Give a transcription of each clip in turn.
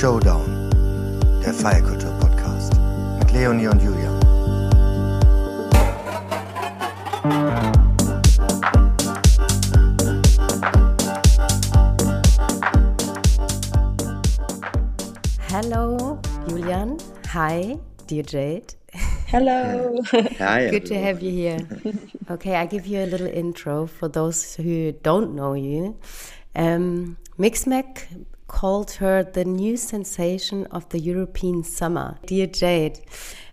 Showdown, der Feierkultur-Podcast mit Leonie und Julian. Hello, Julian. Hi, Deer Jade. Hello. Hi. Good to have you here. Okay, I give you a little intro for those who don't know you. Um, Mixmag called her the new sensation of the European summer. Deer Jade,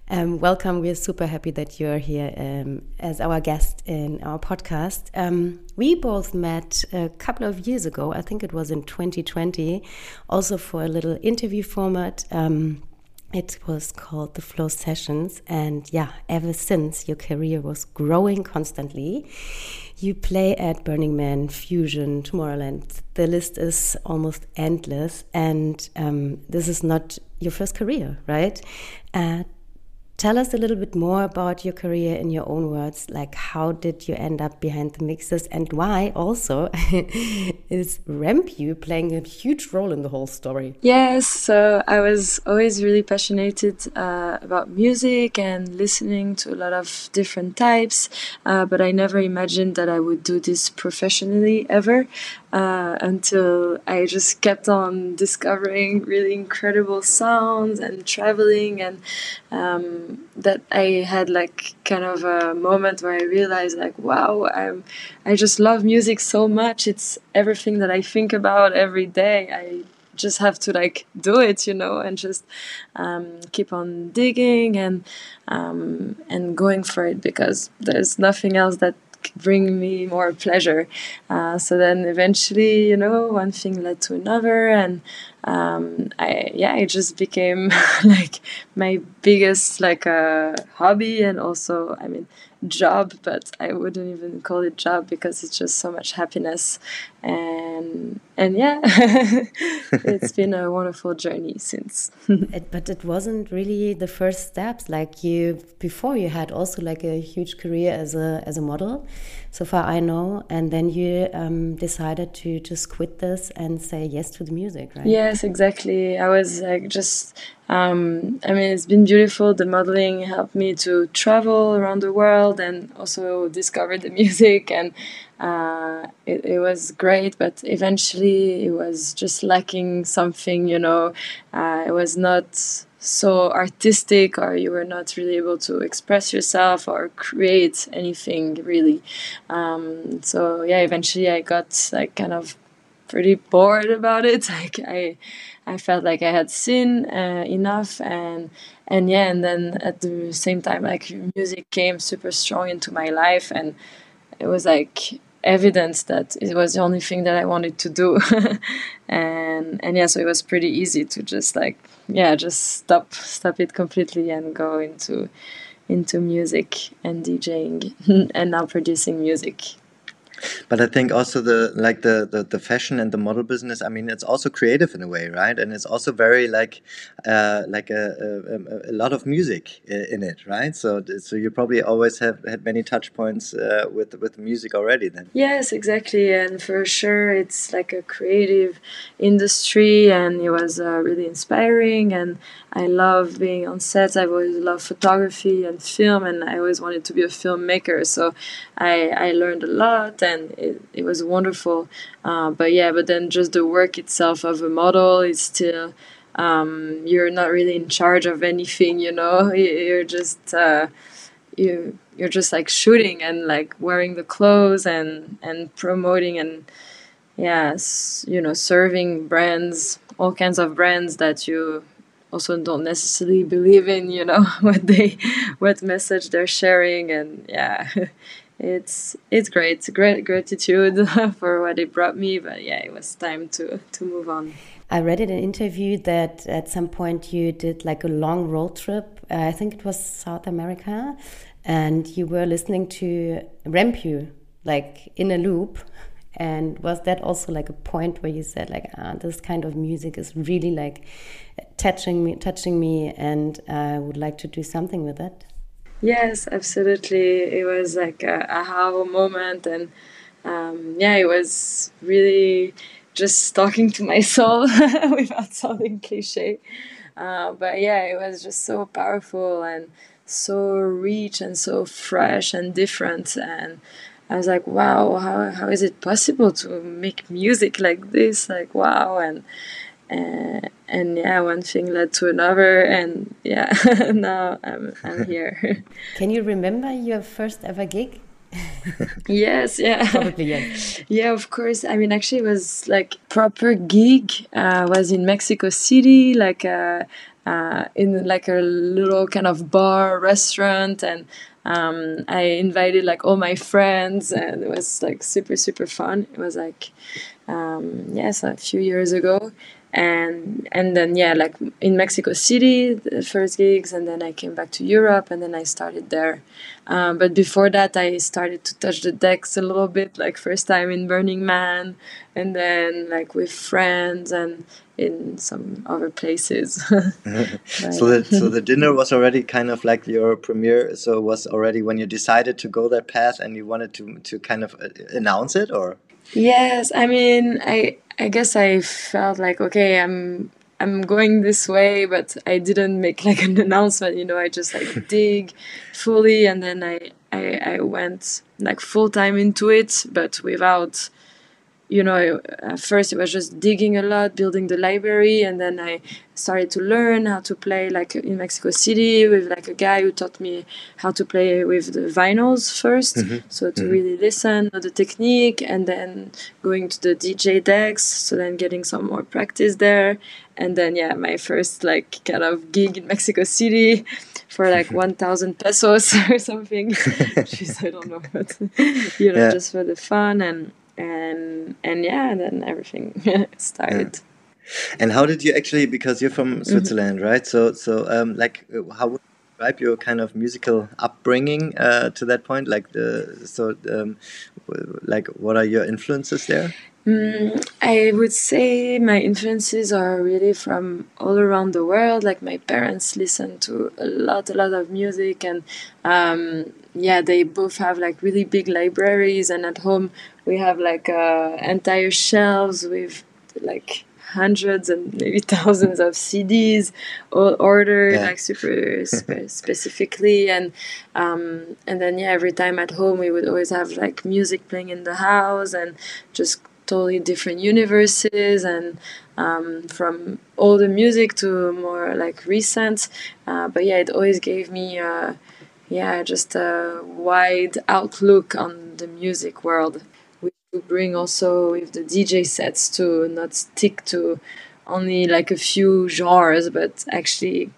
um, welcome. We're super happy that you're here um, as our guest in our podcast. Um, we both met a couple of years ago. I think it was in 2020, also for a little interview format. Um, it was called the Flow Sessions, and yeah, ever since your career was growing constantly. You play at Burning Man, Fusion, Tomorrowland. The list is almost endless, and um, this is not your first career, right? Uh, Tell us a little bit more about your career in your own words. Like, how did you end up behind the mixes, and why also is Rampa playing a huge role in the whole story? Yes, so I was always really passionate uh, about music and listening to a lot of different types, uh, but I never imagined that I would do this professionally ever uh, until I just kept on discovering really incredible sounds and traveling, and um, that I had like kind of a moment where I realized like, wow, I'm I just love music so much. It's everything that I think about every day. I just have to like do it, you know, and just um, keep on digging and um, and going for it because there's nothing else that bring me more pleasure. Uh, so then eventually, you know, one thing led to another, and um, I yeah, it just became like my biggest like a uh, hobby, and also I mean job, but I wouldn't even call it job because it's just so much happiness and and yeah, it's been a wonderful journey since. it, but it wasn't really the first steps. Like you before, you had also like a huge career as a as a model, so far I know. And then you um, decided to just quit this and say yes to the music, right? Yes, exactly. I was like just um, I mean, it's been beautiful. The modeling helped me to travel around the world and also discover the music, and uh, it, it was great. But eventually, it was just lacking something, you know. Uh, it was not so artistic, or you were not really able to express yourself or create anything really. Um, so, yeah, eventually, I got like kind of pretty bored about it. Like, I I felt like I had seen uh, enough and and yeah and then at the same time like music came super strong into my life and it was like evidence that it was the only thing that I wanted to do. And and yeah so it was pretty easy to just like yeah just stop stop it completely and go into into music and DJing and now producing music but I think also the like the, the, the fashion and the model business. I mean, it's also creative in a way, right? And it's also very like uh, like a, a, a, lot of music in it, right? So so you probably always have had many touch points uh, with with music already. Then yes, exactly, and for sure, it's like a creative industry, and it was uh, really inspiring. And I love being on sets. I've always loved photography and film, and I always wanted to be a filmmaker. So I I learned a lot and it, it was wonderful. Uh, but yeah, but then just the work itself of a model is still um, you're not really in charge of anything, you know. You're just uh, you you're just like shooting and like wearing the clothes and and promoting and yes, you know, serving brands, all kinds of brands that you also don't necessarily believe in, you know, what they what message they're sharing and yeah. it's it's great. Great gratitude for what it brought me but yeah it was time to to move on. I read in an interview that at some point you did like a long road trip uh, i think it was south america and you were listening to rampa like in a loop. And was that also like a point where you said like ah, this kind of music is really like touching me touching me and i would like to do something with it Yes, absolutely. It was like a aha moment, and um, yeah, it was really just talking to my soul without sounding cliche. Uh, but yeah, it was just so powerful and so rich and so fresh and different. And I was like, wow, how, how is it possible to make music like this? Like, wow. And, and, and yeah, one thing led to another. And yeah, now I'm, I'm here. Can you remember your first ever gig? yes, yeah. Probably, yes. Yeah, of course. I mean, actually, it was like proper gig. Uh, was in Mexico City, like uh, uh, in like a little kind of bar restaurant, and um, I invited like all my friends, and it was like super super fun. It was like um, yes, a few years ago, and and then yeah like in mexico city the first gigs and then i came back to europe and then i started there. Um, but before that i started to touch the decks a little bit like first time in burning man and then like with friends and in some other places. So the so the dinner was already kind of like your premiere so it was already when you decided to go that path and you wanted to to kind of uh, announce it or yes i mean i I guess I felt like okay, I'm I'm going this way, but I didn't make like an announcement. You know, I just like dig fully, and then I I, I went like full time into it, but without you know, at first it was just digging a lot, building the library, and then I started to learn how to play like in Mexico City with like a guy who taught me how to play with the vinyls 1st mm-hmm. So to mm-hmm. really listen to the technique, and then going to the DJ decks, so then getting some more practice there, and then yeah, my first like kind of gig in Mexico City for like 1,000 pesos or something. Jeez, I don't know, but you know, yeah. just for the fun and and and yeah, then everything started. Yeah. And how did you actually? Because you're from mm-hmm. Switzerland, mm -hmm. right? So so um, like uh, how would you describe your kind of musical upbringing uh, to that point? Like the so um, like what are your influences there? Mm, I would say my influences are really from all around the world. Like my parents listen to a lot, a lot of music, and um, yeah, they both have like really big libraries, and at home we have like uh, entire shelves with like hundreds and maybe thousands of CDs all ordered yeah. like super spe- specifically and um, and then yeah every time at home we would always have like music playing in the house and just totally different universes and um, from older music to more like recent uh, but yeah it always gave me uh, yeah just a wide outlook on the music world We bring also with the DJ sets to not stick to only like a few genres, but actually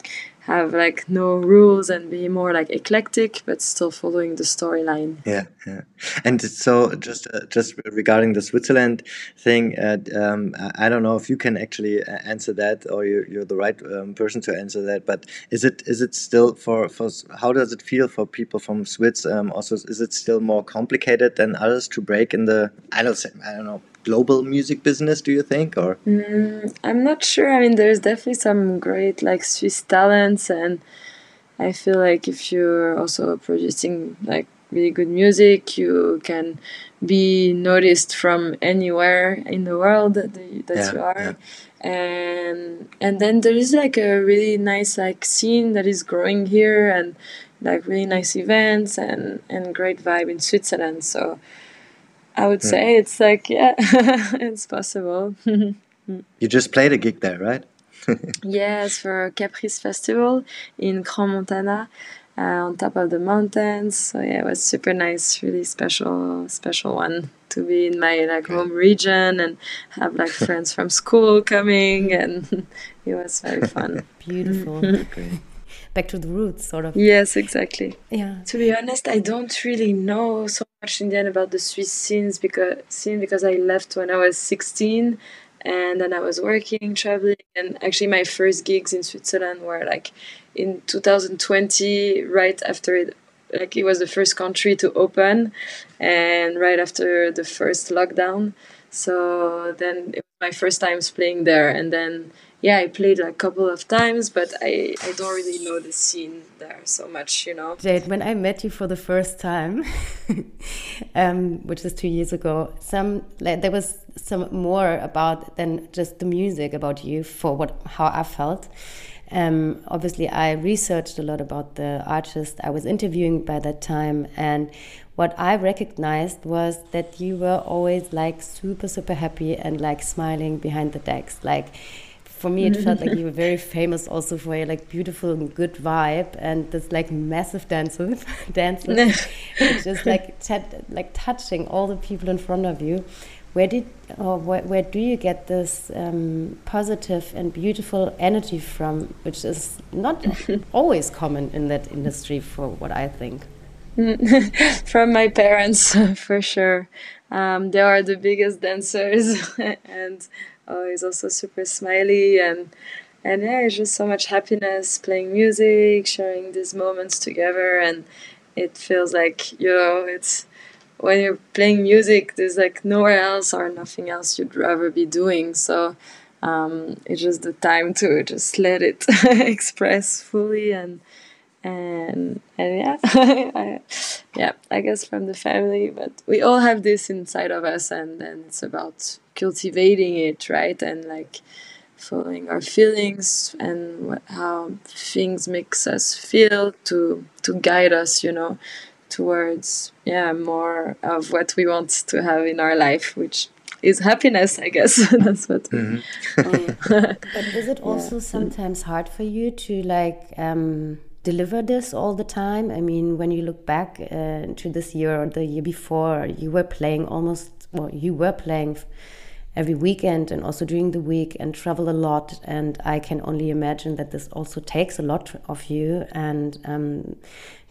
have like no rules and be more like eclectic, but still following the storyline. Yeah, yeah. And so, just uh, just regarding the Switzerland thing, uh, um, I don't know if you can actually uh, answer that, or you're, you're the right um, person to answer that. But is it is it still for for how does it feel for people from Swiss? Um, also, is it still more complicated than others to break in the I don't say, I don't know global music business do you think or? Mm, i'm not sure. I mean there's definitely some great like swiss talents and i feel like if you're also producing like really good music you can be noticed from anywhere in the world that, that yeah, you are. yeah. and and then there is like a really nice like scene that is growing here and like really nice events and and great vibe in switzerland so I would yeah. say it's like yeah, it's possible. you just played a gig there, right? yes, for Caprice Festival in Crans-Montana, uh, on top of the mountains. So yeah, it was super nice, really special, special one to be in my like home region and have like friends from school coming, and it was very fun. Beautiful. Back to the roots, sort of. Yes, exactly. Yeah. To be honest, I don't really know so much in the end about the Swiss scenes because scene because I left when I was 16 and then I was working, traveling, and actually my first gigs in Switzerland were like in 2020, right after it, like it was the first country to open, and right after the first lockdown. So then it was my first times playing there, and then yeah, I played a couple of times, but I, I don't really know the scene there so much, you know. Jade, when I met you for the first time, um, which is two years ago, some like, there was some more about than just the music about you for what how I felt. Um, obviously, I researched a lot about the artist I was interviewing by that time, and what I recognized was that you were always like super super happy and like smiling behind the decks, like for me, it felt like you were very famous also for your like beautiful and good vibe and this like massive dances, dances, just like like touching all the people in front of you. Where did or where, where do you get this um, positive and beautiful energy from, which is not always common in that industry, for what I think? from my parents, for sure. Um, they are the biggest dancers, and oh, he's also super smiley and and yeah, it's just so much happiness playing music, sharing these moments together, and it feels like you know it's when you're playing music, there's like nowhere else or nothing else you'd rather be doing. So um, it's just the time to just let it express fully and and and yeah I, yeah i guess from the family but we all have this inside of us and then it's about cultivating it right and like following our feelings and what, how things makes us feel to to guide us you know towards yeah more of what we want to have in our life which is happiness i guess that's what mm -hmm. but is it also yeah. sometimes hard for you to like um deliver this all the time? I mean, when you look back uh, to this year or the year before, you were playing almost, well, you were playing every weekend and also during the week and travel a lot. And I can only imagine that this also takes a lot of you. And um,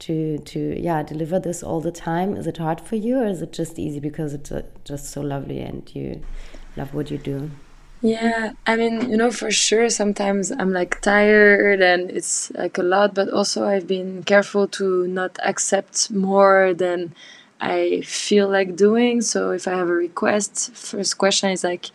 to to yeah deliver this all the time, is it hard for you or is it just easy because it's uh, just so lovely and you love what you do? Yeah, I mean, you know, for sure, sometimes I'm like tired and it's like a lot, but also I've been careful to not accept more than I feel like doing. So if I have a request, first question is like,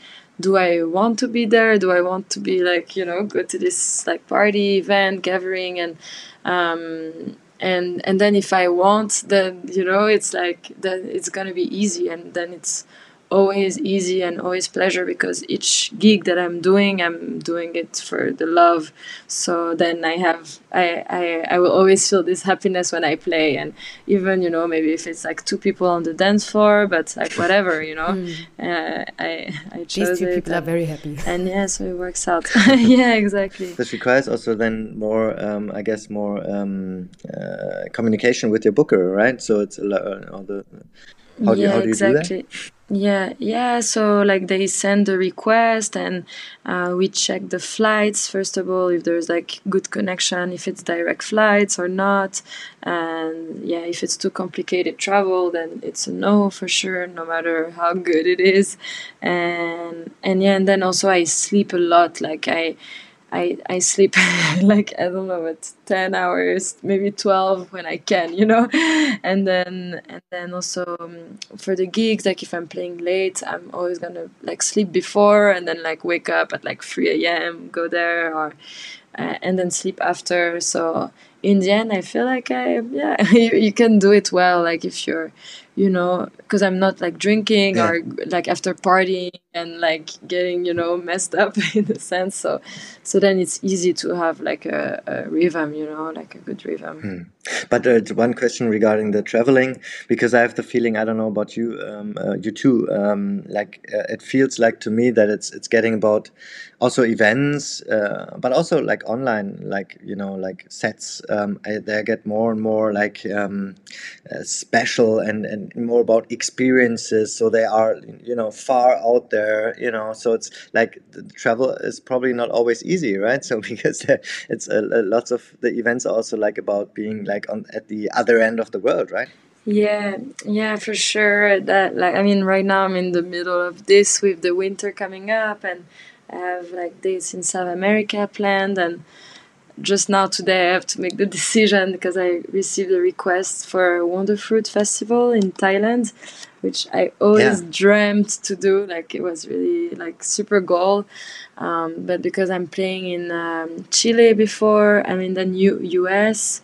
do I want to be there? Do I want to be like, you know, go to this like party, event, gathering and um and and then if I want, then you know, it's like then it's gonna be easy and then it's always easy and always pleasure because each gig that I'm doing, I'm doing it for the love. So then I have, I, I, I will always feel this happiness when I play. And even, you know, maybe if it's like two people on the dance floor, but like whatever, you know, mm. uh, I, I chose These two it people and, are very happy. And yeah, so it works out. yeah, exactly. This requires also then more, um, I guess, more um, uh, communication with your booker, right? So it's a lot, uh, all the, how do, yeah, you, how do you exactly. do that? Yeah, yeah. So like they send the request and uh, we check the flights first of all if there's like good connection, if it's direct flights or not, and yeah, if it's too complicated travel, then it's a no for sure, no matter how good it is, and and yeah, and then also I sleep a lot. Like I I, I sleep like I don't know what ten hours maybe twelve when I can you know and then and then also um, for the gigs like if I'm playing late I'm always gonna like sleep before and then like wake up at like three a.m. go there or uh, and then sleep after so in the end I feel like I yeah you, you can do it well like if you're you know because i'm not like drinking yeah. or like after partying and like getting you know messed up in a sense so so then it's easy to have like a, a rhythm you know like a good rhythm hmm. but uh, one question regarding the traveling because i have the feeling i don't know about you um, uh, you too um, like uh, it feels like to me that it's it's getting about also events uh, but also like online like you know like sets um, I, they get more and more like um, uh, special and and more about experiences so they are you know far out there you know so it's like the travel is probably not always easy right? So because it's a, a, lots of the events are also like about being like on at the other end of the world right? Yeah yeah for sure. That like i mean right now i'm in the middle of this with the winter coming up and i have like dates in south america planned and just now today I have to make the decision because I received a request for a Wonderfruit Festival in Thailand which I always yeah. dreamt to do. Like it was really like super goal. Um, but because I'm playing in um, Chile before, I'm in the new US,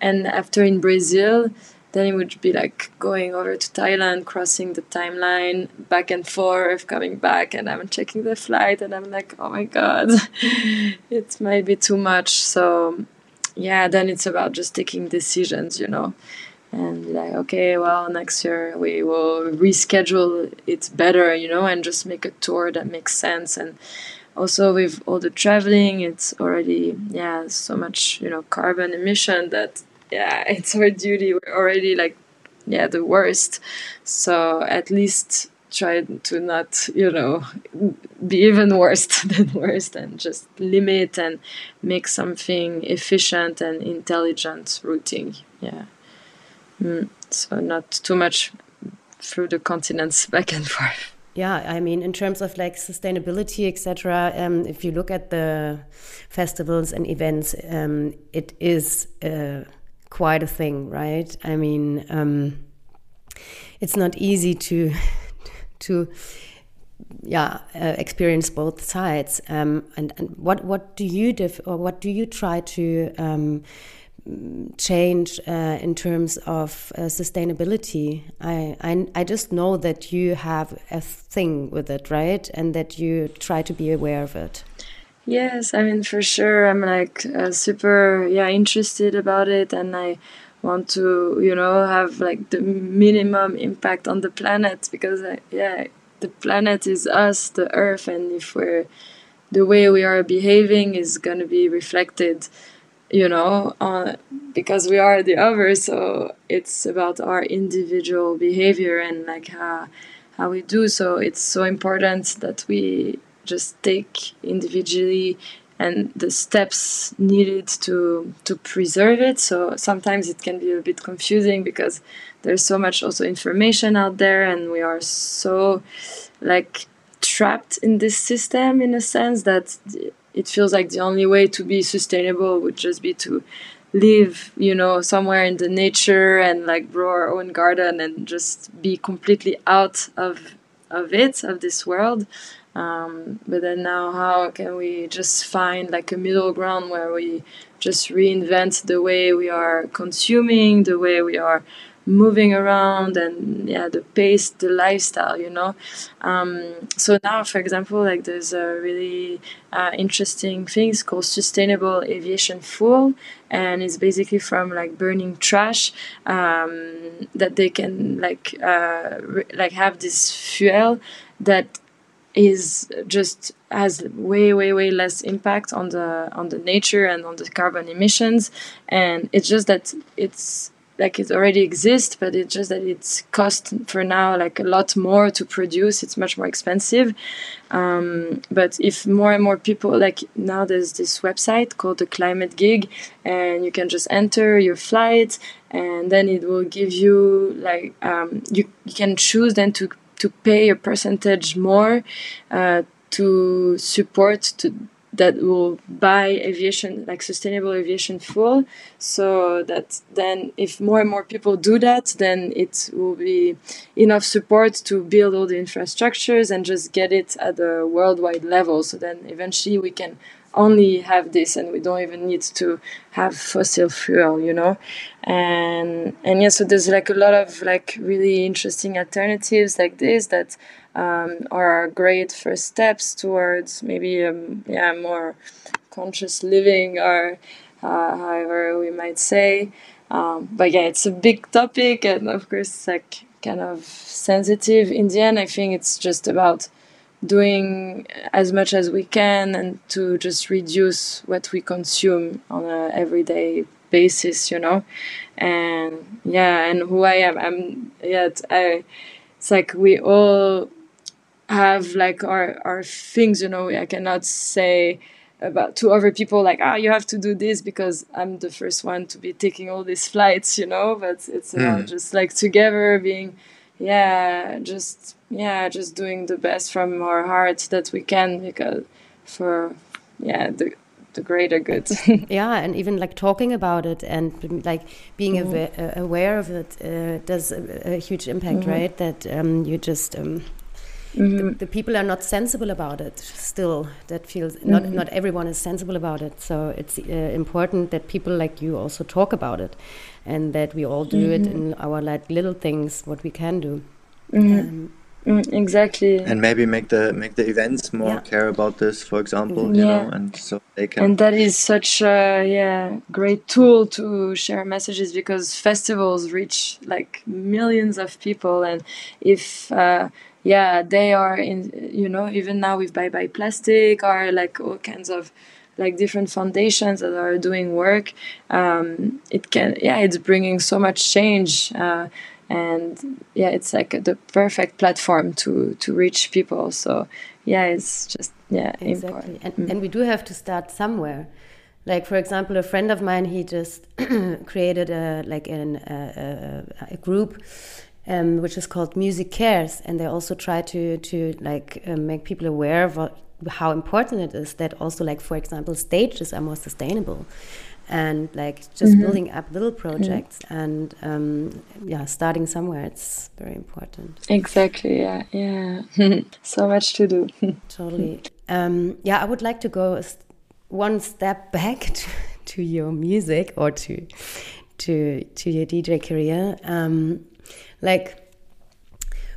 and after in Brazil, then it would be like going over to Thailand, crossing the timeline, back and forth, coming back, and I'm checking the flight, and I'm like, oh my god, it might be too much. So, yeah, then it's about just taking decisions, you know, and like, okay, well, next year we will reschedule it better, you know, and just make a tour that makes sense. And also with all the traveling, it's already, yeah, so much, you know, carbon emission that yeah, it's our duty. We're already like, yeah, the worst. So at least try to not, you know, be even worse than worst and just limit and make something efficient and intelligent routing. Yeah. Mm. So not too much through the continents back and forth. Yeah, I mean, in terms of like sustainability, etc. Um, if you look at the festivals and events, um, it is. Uh, quite a thing, right? I mean, um, it's not easy to to yeah uh, experience both sides. Um, and, and what what do you def or what do you try to um, change uh, in terms of uh, sustainability? I, I I just know that you have a thing with it, right? And that you try to be aware of it. Yes, I mean for sure. I'm like uh, super yeah interested about it, and I want to you know have like the minimum impact on the planet because uh, yeah, the planet is us, the Earth, and if we're the way we are behaving is gonna be reflected, you know, on because we are the other. So it's about our individual behavior and like how how we do. So it's so important that we just take individually and the steps needed to to preserve it. So sometimes it can be a bit confusing because there's so much also information out there and we are so like trapped in this system in a sense that it feels like the only way to be sustainable would just be to live you know somewhere in the nature and like grow our own garden and just be completely out of of it of this world um, but then now, how can we just find like a middle ground where we just reinvent the way we are consuming, the way we are moving around, and yeah, the pace, the lifestyle, you know. Um, so now, for example, like there's a really uh, interesting thing it's called sustainable aviation fuel, and it's basically from like burning trash um, that they can like uh, re- like have this fuel that is just has way way way less impact on the on the nature and on the carbon emissions. And it's just that it's like it already exists but it's just that it's cost for now like a lot more to produce. It's much more expensive. Um, but if more and more people like now there's this website called the climate gig and you can just enter your flight and then it will give you like um, you, you can choose then to to pay a percentage more uh, to support to that will buy aviation like sustainable aviation fuel. So that then if more and more people do that then it will be enough support to build all the infrastructures and just get it at a worldwide level. So then eventually we can only have this and we don't even need to have fossil fuel you know? And and yeah so there's like a lot of like really interesting alternatives like this that um, are great first steps towards maybe um, yeah more conscious living or uh, however we might say. Um, but yeah it's a big topic and of course like kind of sensitive in the end. I think it's just about doing as much as we can and to just reduce what we consume on a everyday basis you know? And yeah and who i am i'm yeah i it's like we all have like our our things you know? I cannot say about to other people like ah you have to do this because i'm the first one to be taking all these flights you know? But it's about mm. just like together being yeah just yeah just doing the best from our heart that we can because for yeah the the greater good. yeah, and even like talking about it and like being mm. aware, uh, aware, of it uh, does a, a, huge impact, mm. right? That um, you just. Um, Mm-hmm. The, the, people are not sensible about it still that feels mm-hmm. not not everyone is sensible about it so it's uh, important that people like you also talk about it and that we all do mm-hmm. it in our like little things what we can do mm-hmm. um, Mm, exactly. And maybe make the make the events more yeah. care about this, for example, you know, and so they can. And that is such a yeah great tool to share messages because festivals reach like millions of people, and if uh, yeah they are in you know even now with Bye Bye Plastic or like all kinds of like different foundations that are doing work um, it can yeah it's bringing so much change uh, and yeah it's like the perfect platform to to reach people. So yeah it's just yeah exactly. and, mm. and we do have to start somewhere. Like for example a friend of mine he just created a like an, a, a, a group um, which is called music cares and they also try to to like um, make people aware of what, how important it is that also like for example stages are more sustainable and like just mm -hmm. building up little projects mm -hmm. and um, yeah starting somewhere it's very important. Exactly yeah yeah. So much to do. Totally. Um, yeah i would like to go one step back to, to your music or to to to your dj career. Um, like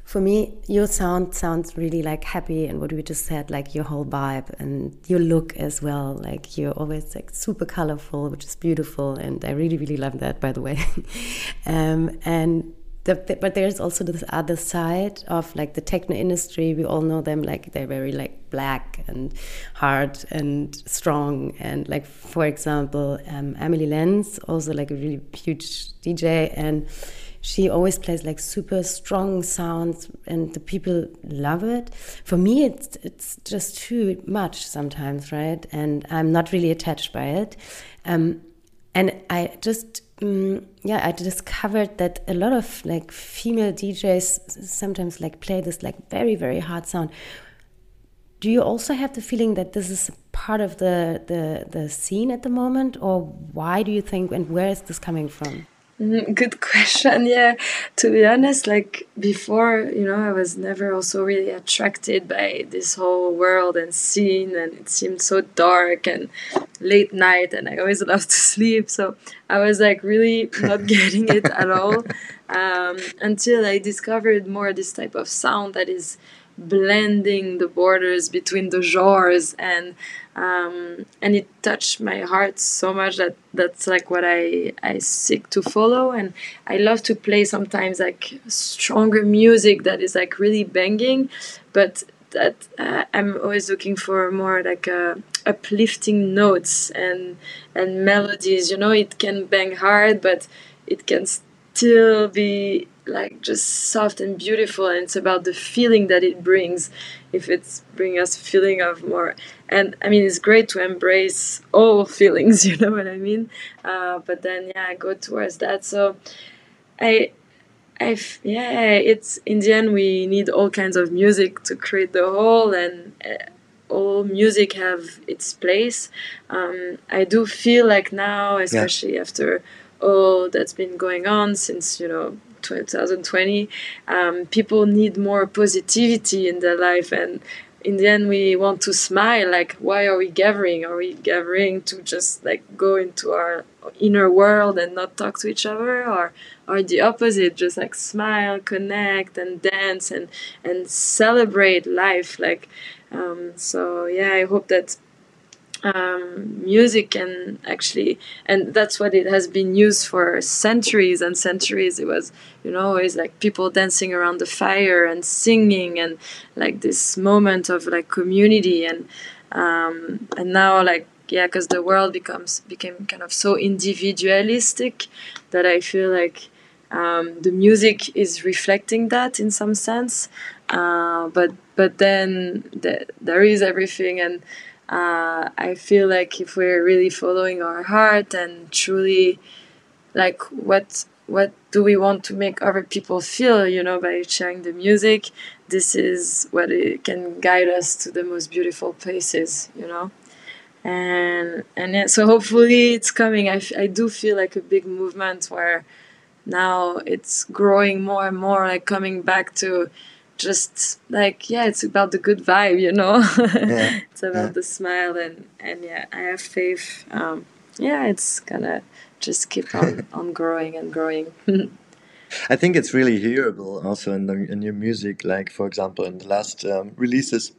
for me, your sound sounds really like happy, and what we just said, like your whole vibe and your look as well. Like you're always like super colorful, which is beautiful, and I really, really love that, by the way. um, and the, but there's also this other side of like the techno industry. We all know them like they're very like black and hard and strong. And like for example, um, Amelie Lens, also like a really huge DJ, and she always plays like super strong sounds and the people love it. For me it's it's just too much sometimes right? And i'm not really attached by it. Um, and i just um, yeah i discovered that a lot of like female djs sometimes like play this like very very hard sound. Do you also have the feeling that this is part of the the the scene at the moment? Or why do you think and where is this coming from good question. Yeah, to be honest, like before, you know, I was never also really attracted by this whole world and scene, and it seemed so dark and late night, and I always loved to sleep. So I was like really not getting it at all um, until I discovered more this type of sound that is blending the borders between the genres and um, and it touched my heart so much that that's like what I I seek to follow. And I love to play sometimes like stronger music that is like really banging but that uh, I'm always looking for more like uh, uplifting notes and and melodies. You know it can bang hard but it can still be like just soft and beautiful. And it's about the feeling that it brings if it's bringing us a feeling of more and i mean it's great to embrace all feelings you know what i mean? Uh, but then yeah go towards that. So i i yeah it's in the end we need all kinds of music to create the whole and uh, all music have its place. Um, i do feel like now especially yeah. after all that's been going on since you know 2020 um, people need more positivity in their life. And in the end we want to smile like why are we gathering? Are we gathering to just like go into our inner world and not talk to each other? Or or the opposite just like smile connect and dance and and celebrate life like um, so yeah i hope that um, music and actually and that's what it has been used for centuries and centuries. It was you know always like people dancing around the fire and singing and like this moment of like community and um, and now like yeah because the world becomes became kind of so individualistic that i feel like um, the music is reflecting that in some sense. Uh, but but then the, there is everything and uh, I feel like if we're really following our heart and truly like what what do we want to make other people feel you know by sharing the music this is what it can guide us to the most beautiful places you know and and yeah, so hopefully it's coming. I, I do feel like a big movement where now it's growing more and more, like coming back to just like yeah, it's about the good vibe, you know. Yeah. it's about yeah. the smile and and yeah, I have faith. Um, yeah, it's gonna just keep on on growing and growing. I think it's really hearable also in the in your music. Like for example, in the last um, releases,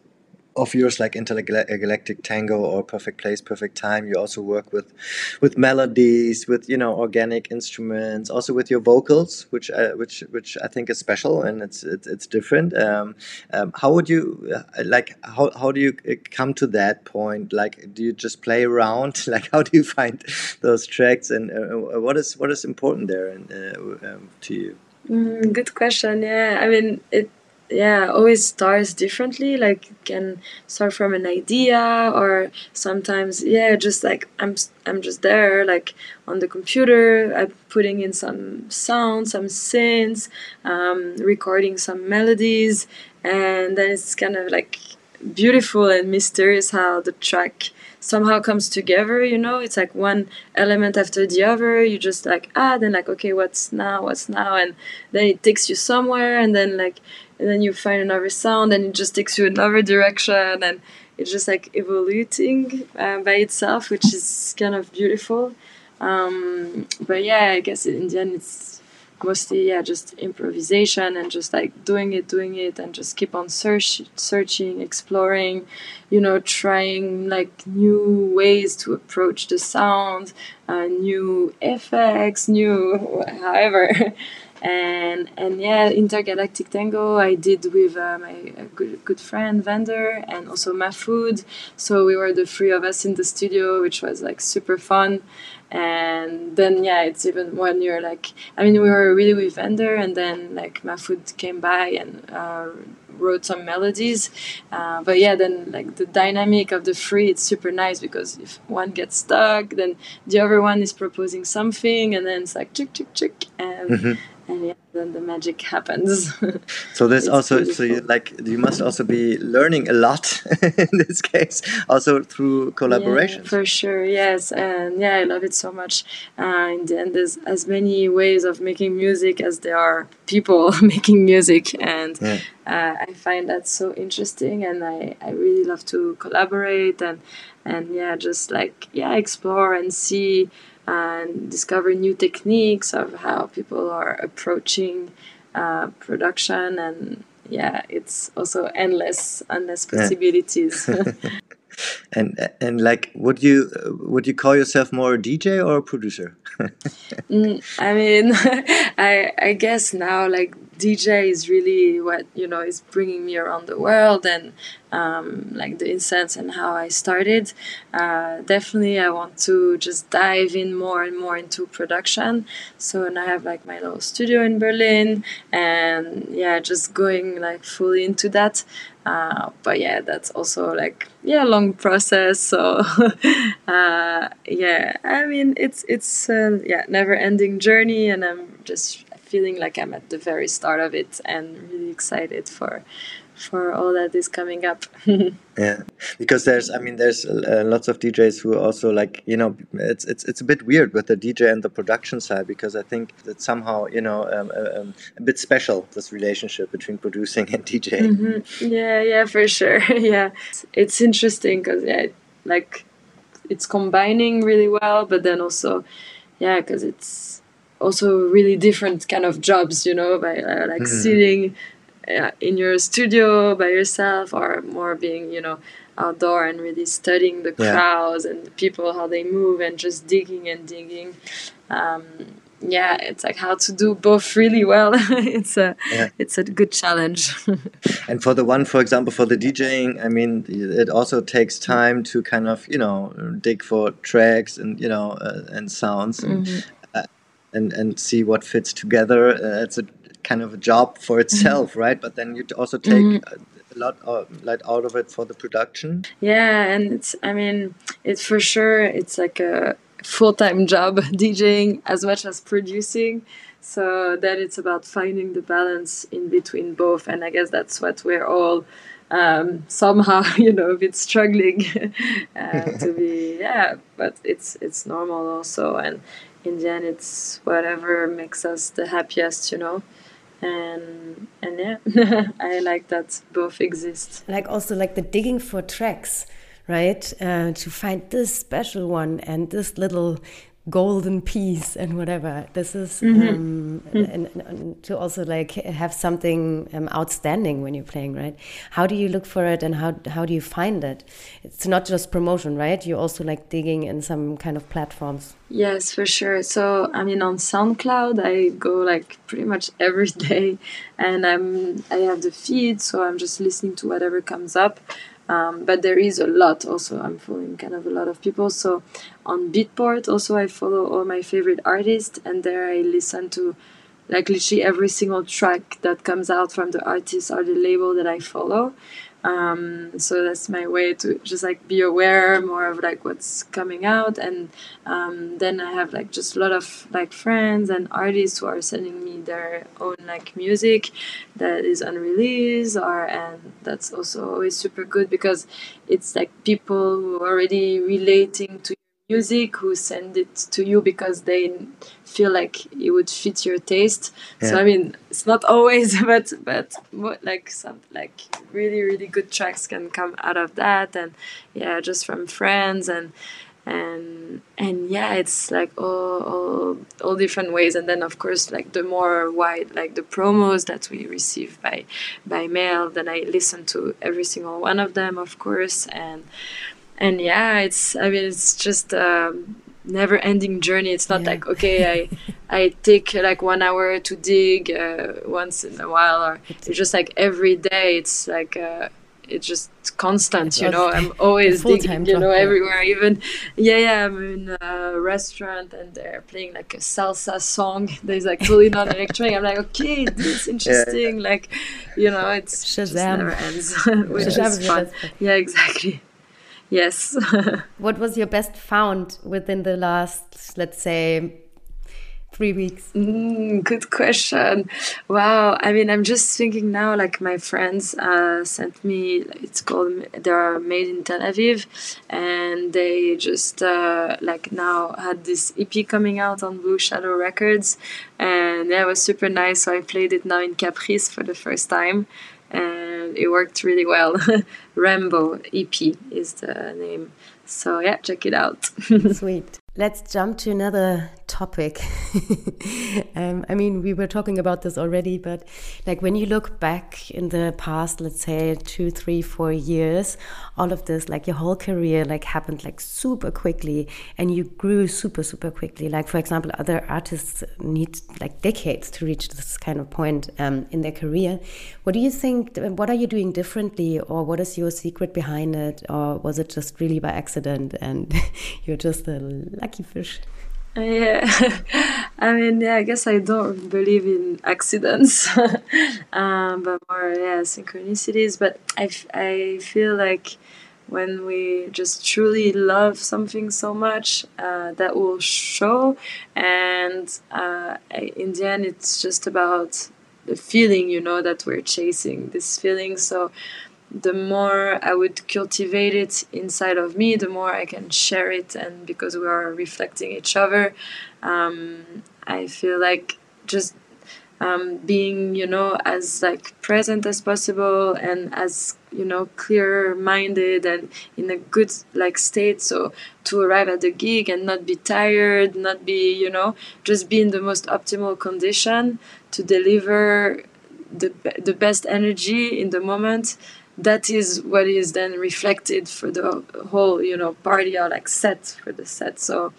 of yours like intergalactic tango or perfect place perfect time. You also work with with melodies with you know organic instruments also with your vocals which uh, which which i think is special and it's it's, it's different. Um, um, how would you uh, like how, how do you uh, come to that point? Like do you just play around? Like how do you find those tracks? And uh, what is what is important there and, uh, um, to you? Mm, good question. Yeah i mean it yeah always starts differently like can start from an idea or sometimes yeah just like i'm i'm just there like on the computer i'm putting in some sounds some synths um, recording some melodies and then it's kind of like beautiful and mysterious how the track somehow comes together you know? It's like one element after the other you just like ah then like okay what's now what's now and then it takes you somewhere and then like and then you find another sound and it just takes you another direction and it's just like evolving uh, by itself which is kind of beautiful. Um, but yeah i guess in the end it's mostly yeah just improvisation and just like doing it doing it and just keep on search searching exploring you know trying like new ways to approach the sound uh, new effects new however and and yeah intergalactic tango i did with uh, my good, good friend Vander and also Mahfoud so we were the three of us in the studio which was like super fun. And then yeah it's even when you're like i mean we were really with Vander and then like Mahfoud came by and uh, wrote some melodies. Uh, but yeah then like the dynamic of the three it's super nice because if one gets stuck then the other one is proposing something and then it's like chick chick chick and mm-hmm and yeah, then the magic happens. so there's also beautiful. so you like you must also be learning a lot in this case, also through collaboration. Yeah, for sure, yes, and yeah, I love it so much. Uh, and then there's as many ways of making music as there are people making music, and yeah. uh, I find that so interesting, and I I really love to collaborate and and yeah, just like yeah, explore and see and discover new techniques of how people are approaching uh, production and yeah it's also endless endless possibilities. and and like would you would you call yourself more a dj or a producer mm, i mean i i guess now like DJ is really what you know is bringing me around the world and um, like the incense and how I started. Uh, definitely, I want to just dive in more and more into production. So now I have like my little studio in Berlin, and yeah, just going like fully into that. Uh, but yeah, that's also like yeah, long process. So uh, yeah, I mean it's it's uh, yeah, never ending journey, and I'm just feeling like I'm at the very start of it and really excited for for all that is coming up. yeah, because there's, I mean, there's uh, lots of DJs who also like, you know, it's it's it's a bit weird with the DJ and the production side because I think that somehow, you know, um, uh, um, a bit special this relationship between producing and DJing. Mm -hmm. Yeah, yeah, for sure. yeah, it's interesting because yeah, like it's combining really well, but then also, yeah, because it's also really different kind of jobs you know by uh, like mm. sitting in your studio by yourself or more being you know outdoor and really studying the crowds yeah. and the people how they move and just digging and digging um, yeah it's like how to do both really well it's a yeah. it's a good challenge and for the one for example for the djing i mean it also takes time to kind of you know dig for tracks and you know uh, and sounds mm -hmm. and mm-hmm and and see what fits together. Uh, it's a kind of a job for mm-hmm. itself, mm-hmm. right? But then you also take mm-hmm. a lot of, like out of it for the production. Yeah, and it's I mean it's for sure it's like a full time job DJing as much as producing. So then it's about finding the balance in between both, and I guess that's what we're all um, somehow you know a bit struggling uh, to be yeah but it's it's normal also and in the end it's whatever makes us the happiest you know and and yeah i like that both exist. Like also like the digging for tracks right? Uh, to find this special one and this little golden piece and whatever. This is mm -hmm. um, mm. and, and, to also like have something um, outstanding when you're playing right? How do you look for it and how how do you find it? It's not just promotion right? You're also like digging in some kind of platforms. Yes for sure. So i mean on soundcloud i go like pretty much every day and i'm i have the feed so i'm just listening to whatever comes up um, but there is a lot also. I'm following kind of a lot of people. So on Beatport also I follow all my favorite artists, and there I listen to like literally every single track that comes out from the artist or the label that I follow. Um, so that's my way to just like be aware more of like what's coming out. And um, then i have like just a lot of like friends and artists who are sending me their own like music that is unreleased or and that's also always super good because it's like people who are already relating to music who send it to you because they feel like it would fit your taste. Yeah. so i mean it's not always but but like some like really really good tracks can come out of that. And yeah just from friends and and and yeah it's like all, all all different ways. And then of course like the more wide like the promos that we receive by by mail then i listen to every single one of them of course. And and yeah it's i mean it's just a never ending journey. It's not yeah. like okay i i take like one hour to dig uh, once in a while or it's just like every day it's like uh, it's just constant you know? i'm always digging you know everywhere even yeah yeah i'm in a restaurant and they're playing like a salsa song. There's like totally not electronic i'm like okay this is interesting yeah. like you know it's Shazam. just never ends which is fun. yeah exactly Yes. what was your best found within the last, let's say, three weeks? Mm, good question. Wow. I mean, I'm just thinking now, like my friends uh, sent me, it's called, they are made in Tel Aviv, and they just uh, like now had this EP coming out on Blue Shadow Records, and yeah, it was super nice. So I played it now in Caprice for the first time and it worked really well. Rambo EP is the name. So yeah, check it out. Sweet. Let's jump to another topic. um, I mean, we were talking about this already, but like when you look back in the past, let's say two, three, four years, all of this, like your whole career, like happened like super quickly, and you grew super, super quickly. Like for example, other artists need like decades to reach this kind of point um, in their career. What do you think? What are you doing differently, or what is your secret behind it, or was it just really by accident and you're just a fish? Yeah, I mean, yeah, I guess I don't believe in accidents, um, but more, yeah, synchronicities. But I, I feel like when we just truly love something so much, uh, that will show. And uh, in the end, it's just about the feeling, you know, that we're chasing this feeling. So the more I would cultivate it inside of me, the more I can share it. And because we are reflecting each other, um, I feel like just um, being, you know, as like present as possible and as you know clear minded and in a good like state so to arrive at the gig and not be tired not be you know just be in the most optimal condition to deliver the, the best energy in the moment that is what is then reflected for the whole you know party or like set for the set. So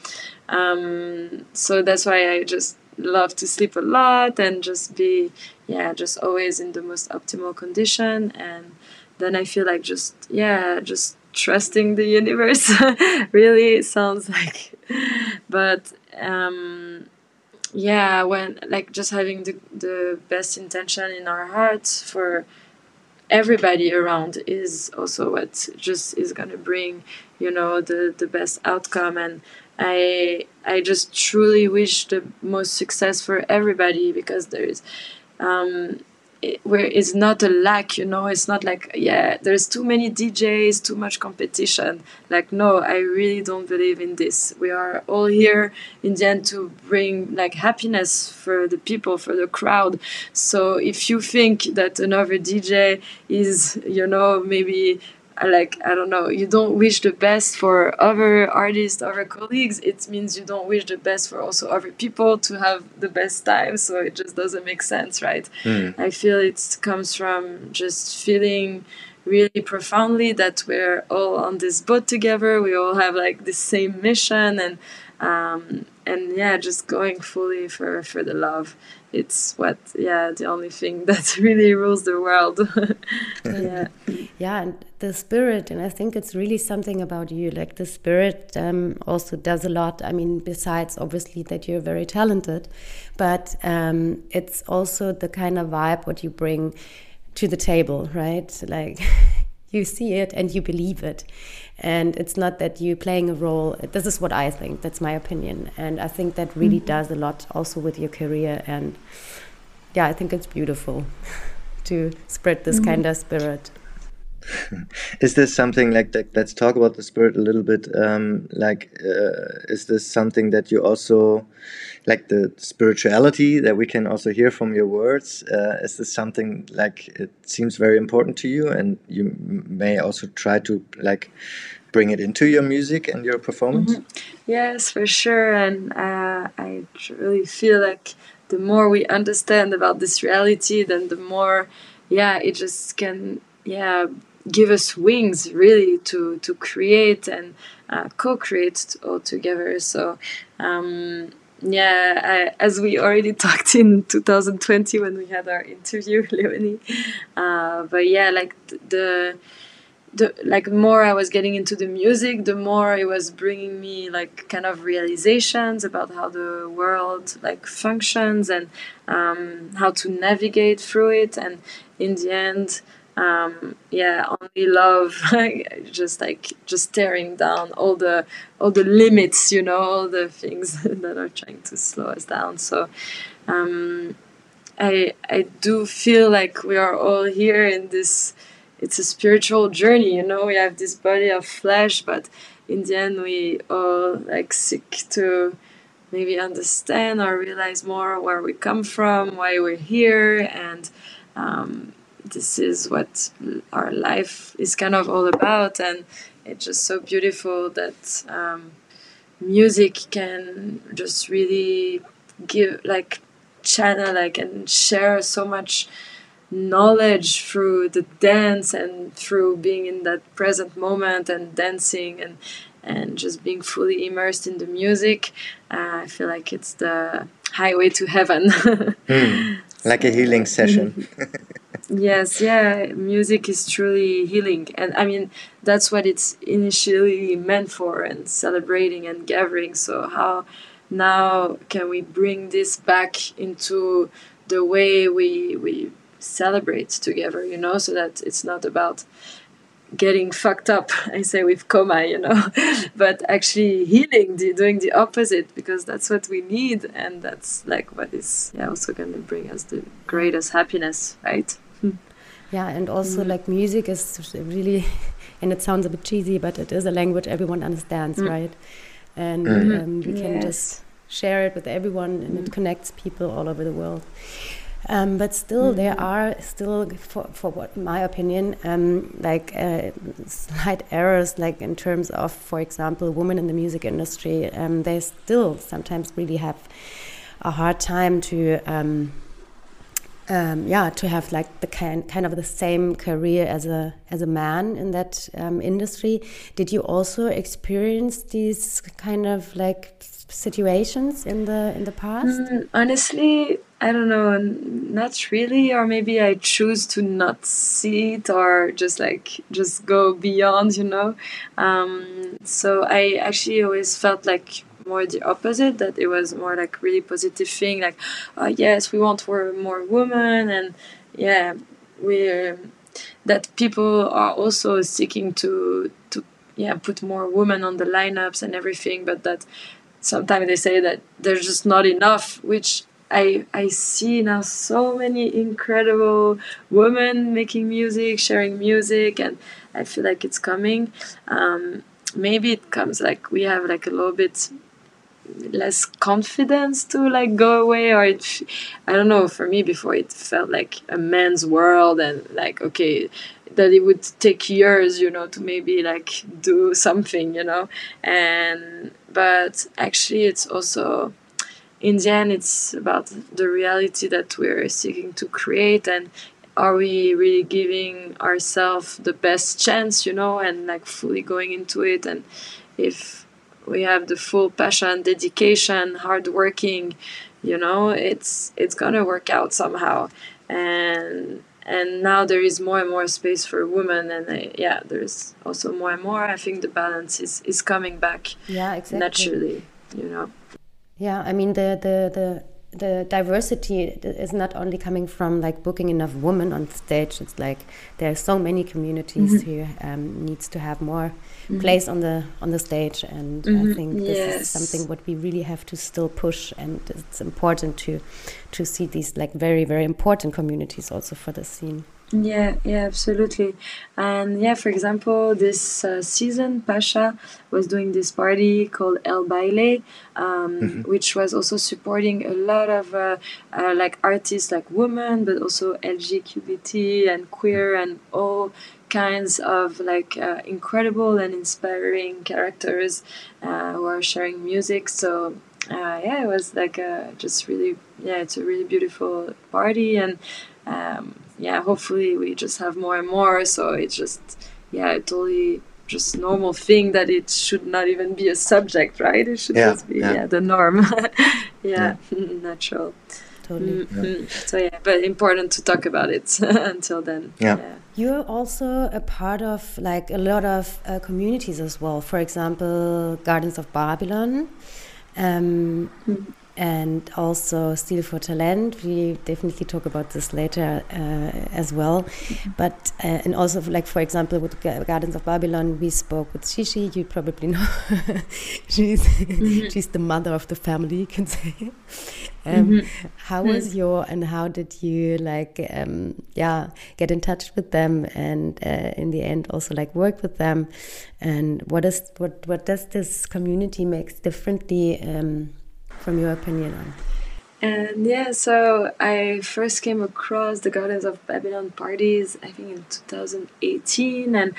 um so that's why i just love to sleep a lot and just be yeah just always in the most optimal condition. And then i feel like just yeah just trusting the universe really sounds like but um yeah when like just having the, the best intention in our hearts for everybody around is also what just is going to bring you know the the best outcome. And i i just truly wish the most success for everybody because there is um where it's not a lack you know it's not like yeah there's too many djs too much competition. Like no i really don't believe in this. We are all here in the end to bring like happiness for the people for the crowd. So if you think that another dj is you know maybe like I don't know, you don't wish the best for other artists, other colleagues. It means you don't wish the best for also other people to have the best time. So it just doesn't make sense, right? Mm. I feel it comes from just feeling really profoundly that we're all on this boat together. We all have like the same mission and um, and yeah, just going fully for for the love. It's what yeah the only thing that really rules the world. Yeah. Yeah. And the spirit and i think it's really something about you like the spirit um, also does a lot i mean besides obviously that you're very talented but um, it's also the kind of vibe what you bring to the table right? Like you see it and you believe it and it's not that you're playing a role this is what i think that's my opinion and i think that really mm -hmm. does a lot also with your career and yeah i think it's beautiful to spread this mm -hmm. kind of spirit is this something like that let's talk about the spirit a little bit um, like uh, is this something that you also like the spirituality that we can also hear from your words uh, is this something like it seems very important to you and you may also try to like bring it into your music and your performance mm -hmm. yes for sure and uh, i really feel like the more we understand about this reality then the more yeah it just can yeah give us wings really to to create and uh, co-create all together so um, yeah I, as we already talked in 2020 when we had our interview leonie uh, but yeah like the the like more I was getting into the music, the more it was bringing me like kind of realizations about how the world like functions and um, how to navigate through it. And in the end, um, yeah only love just like just tearing down all the all the limits you know all the things that are trying to slow us down. So um, I I do feel like we are all here in this it's a spiritual journey you know we have this body of flesh but in the end we all like seek to maybe understand or realize more where we come from why we're here and um, this is what our life is kind of all about and it's just so beautiful that um, music can just really give like channel like and share so much knowledge through the dance and through being in that present moment and dancing and and just being fully immersed in the music. Uh, i feel like it's the highway to heaven. Mm, like a healing session yes yeah music is truly healing. And i mean that's what it's initially meant for and celebrating and gathering. So how now can we bring this back into the way we we celebrate together you know so that it's not about getting fucked up i say with coma you know but actually healing the, doing the opposite because that's what we need and that's like what is yeah, also going to bring us the greatest happiness right yeah, and also mm. like music is really, and it sounds a bit cheesy, but it is a language everyone understands, mm. right? And mm. um, we yes. can just share it with everyone, and it mm. connects people all over the world. Um, but still, there mm-hmm. are still, for, for what my opinion, um, like uh, slight errors, like in terms of, for example, women in the music industry. Um, they still sometimes really have a hard time to um, yeah, to have like the kind kind of the same career as a as a man in that um, industry. Did you also experience these kind of like situations in the in the past? Mm, honestly, I don't know, not really, or maybe I choose to not see it or just like just go beyond, you know. Um, so I actually always felt like more the opposite that it was more like really positive thing like uh, yes we want for more women and yeah we that people are also seeking to to yeah put more women on the lineups and everything but that sometimes they say that there's just not enough which I I see now so many incredible women making music, sharing music, and I feel like it's coming. Um, maybe it comes like we have like a little bit less confidence to like go away or it i don't know for me before it felt like a man's world and like okay that it would take years you know to maybe like do something you know? And but actually it's also in the end it's about the reality that we're seeking to create and are we really giving ourselves the best chance you know and like fully going into it? And if we have the full passion dedication hard working you know it's it's gonna work out somehow. And and now there is more and more space for women and uh, yeah there's also more and more. I think the balance is is coming back yeah exactly. naturally you know. Yeah i mean the the the the diversity is not only coming from like booking enough women on stage. It's like there are so many communities mm -hmm. who um, needs to have more mm-hmm. place on the on the stage and mm-hmm. i think this yes. is something what we really have to still push and it's important to to see these like very very important communities also for the scene yeah, yeah, absolutely. And yeah, for example, this uh, season, Pacha was doing this party called El Baile, um, mm-hmm. which was also supporting a lot of uh, uh, like artists, like women, but also LGBT and queer and all kinds of like uh, incredible and inspiring characters uh, who are sharing music. So uh, yeah, it was like a, just really yeah, it's a really beautiful party and um, yeah, hopefully we just have more and more. So it's just yeah, totally just normal thing that it should not even be a subject, right? It should yeah, just be yeah. yeah the norm. yeah, natural totally. Mm-hmm. So yeah, but important to talk about it until then. Yeah. yeah. You're also a part of like a lot of uh, communities as well. For example, Gardens of Babylon. Um, mm and also Stil Vor Talent. We definitely talk about this later uh, as well. But uh, and also like for example with Gardens of Babylon, we spoke with Shishi. You probably know she's mm -hmm. she's the mother of the family, you can say. Um, mm -hmm. How was mm-hmm. your and how did you like um, yeah get in touch with them and uh, in the end also like work with them and what is what what does this community makes differently um, from your opinion on? And yeah, so I first came across the Gardens of Babylon parties, I think in 2018, and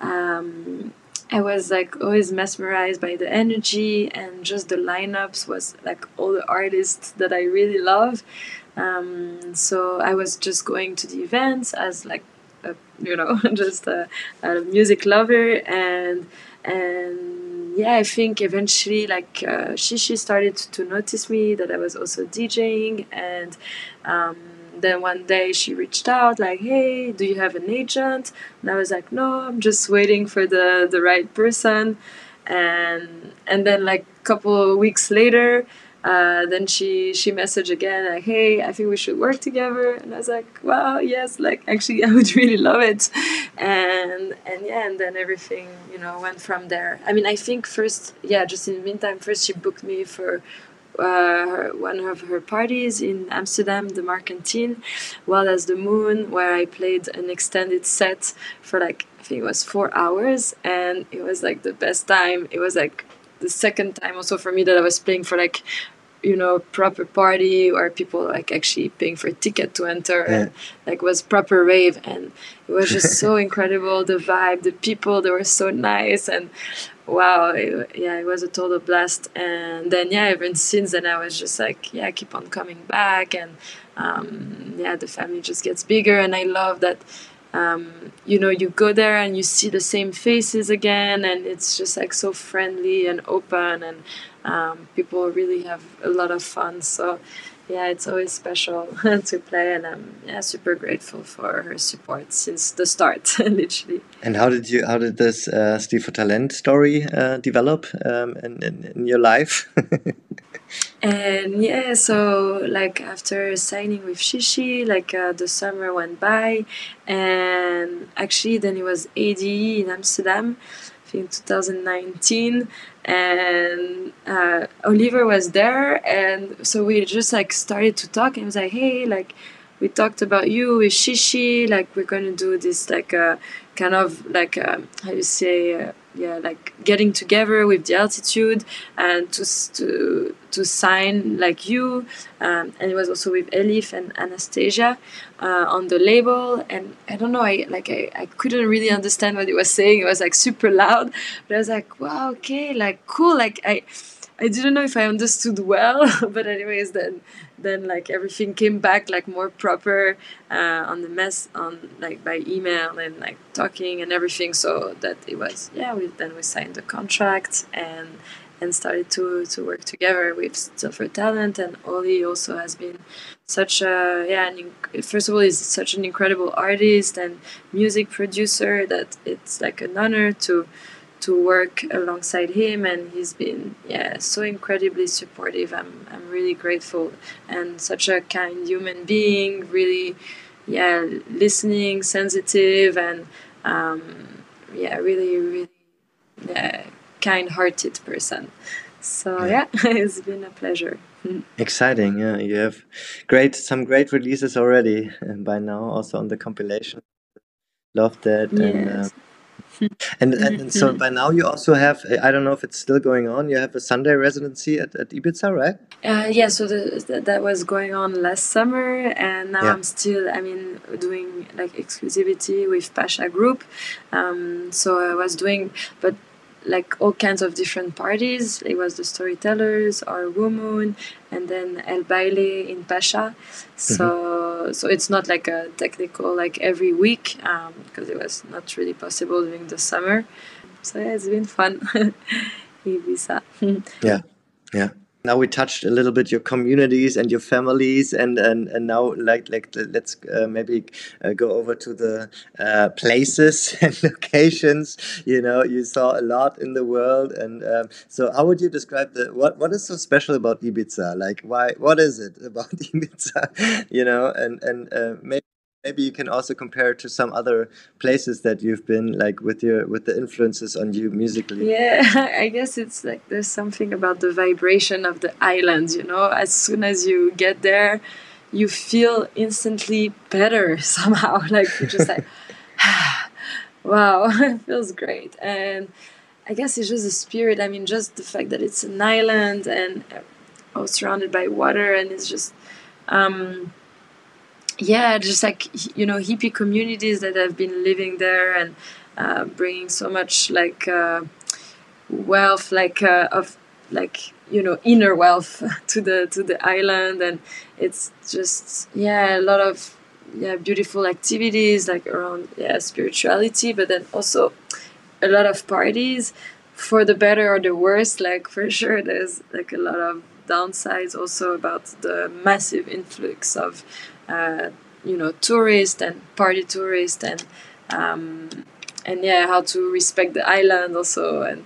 um, I was like always mesmerized by the energy and just the lineups was like all the artists that I really love. Um, so I was just going to the events as like a, you know just a, a music lover and and yeah, I think eventually, like, uh, Shishi started to notice me that I was also DJing, and um, then one day she reached out, like, "Hey, do you have an agent?" And I was like, "No, I'm just waiting for the the right person." And and then like a couple of weeks later, uh, then she she messaged again like hey i think we should work together. And i was like wow yes like actually i would really love it. And and yeah and then everything you know went from there. I mean i think first yeah just in the meantime first she booked me for uh, her, one of her parties in Amsterdam, the Marktkantine, Wild as the Moon, where I played an extended set for like I think it was four hours, and it was like the best time. It was like the second time also for me that I was playing for like you know proper party or people like actually paying for a ticket to enter yeah. and like was proper rave and it was just so incredible the vibe the people they were so nice and wow it, yeah it was a total blast and then yeah even since then i was just like yeah keep on coming back and um, yeah the family just gets bigger and i love that um, you know you go there and you see the same faces again and it's just like so friendly and open and um, people really have a lot of fun. So yeah it's always special to play and i'm yeah super grateful for her support since the start literally. And how did you how did this uh, Stil Vor Talent story uh, develop um, in, in, in your life and yeah so like after signing with shishi like uh, the summer went by and actually then it was ade in amsterdam I think 2019 and uh, oliver was there and so we just like started to talk and was like hey like we talked about you with shishi like we're to do this like uh, kind of like uh, how you say uh, yeah like getting together with the altitude and to to to sign like you um, and it was also with elif and anastasia uh, on the label. And i don't know i like I, I couldn't really understand what he was saying. It was like super loud. But i was like wow okay like cool like i i didn't know if i understood well but anyways then then like everything came back like more proper uh, on the mess on like by email and like talking and everything. So that it was yeah we then we signed the contract and and started to to work together with Stil Vor Talent. And Oli also has been such a yeah an, first of all he's such an incredible artist and music producer that it's like an honor to to work alongside him and he's been yeah so incredibly supportive. I'm i'm really grateful and such a kind human being really yeah listening sensitive and um, yeah really really yeah kind-hearted person. So yeah, yeah it's been a pleasure. Exciting yeah you have great some great releases already by now also on the compilation. Love that yes. and uh, and, and, and, so mm-hmm. by now you also have I don't know if it's still going on. You have a Sunday residency at, at Ibiza, right? Uh, yeah, so the, the, that was going on last summer, and now yeah. I'm still I mean doing like exclusivity with Pacha Group. Um, so I was doing, but like all kinds of different parties. It was the storytellers or Moon, and then El Baile in Pacha. So mm-hmm. so it's not like a technical like every week because um, it was not really possible during the summer. So yeah, it's been fun. Ibiza. yeah, yeah now we touched a little bit your communities and your families and and, and now like like let's uh, maybe uh, go over to the uh, places and locations. You know you saw a lot in the world and um, so how would you describe the what what is so special about ibiza? Like why what is it about ibiza? You know and and uh, maybe maybe you can also compare it to some other places that you've been like with your with the influences on you musically. Yeah i guess it's like there's something about the vibration of the islands you know? As soon as you get there you feel instantly better somehow like you're just like wow it feels great. And i guess it's just the spirit i mean just the fact that it's an island and all surrounded by water and it's just um yeah, just like you know hippie communities that have been living there and uh, bringing so much like uh, wealth, like uh, of like you know inner wealth to the to the island, and it's just yeah a lot of yeah beautiful activities like around yeah spirituality, but then also a lot of parties for the better or the worse. Like for sure, there's like a lot of downsides also about the massive influx of uh, you know tourists and party tourists and um, and yeah how to respect the island also. And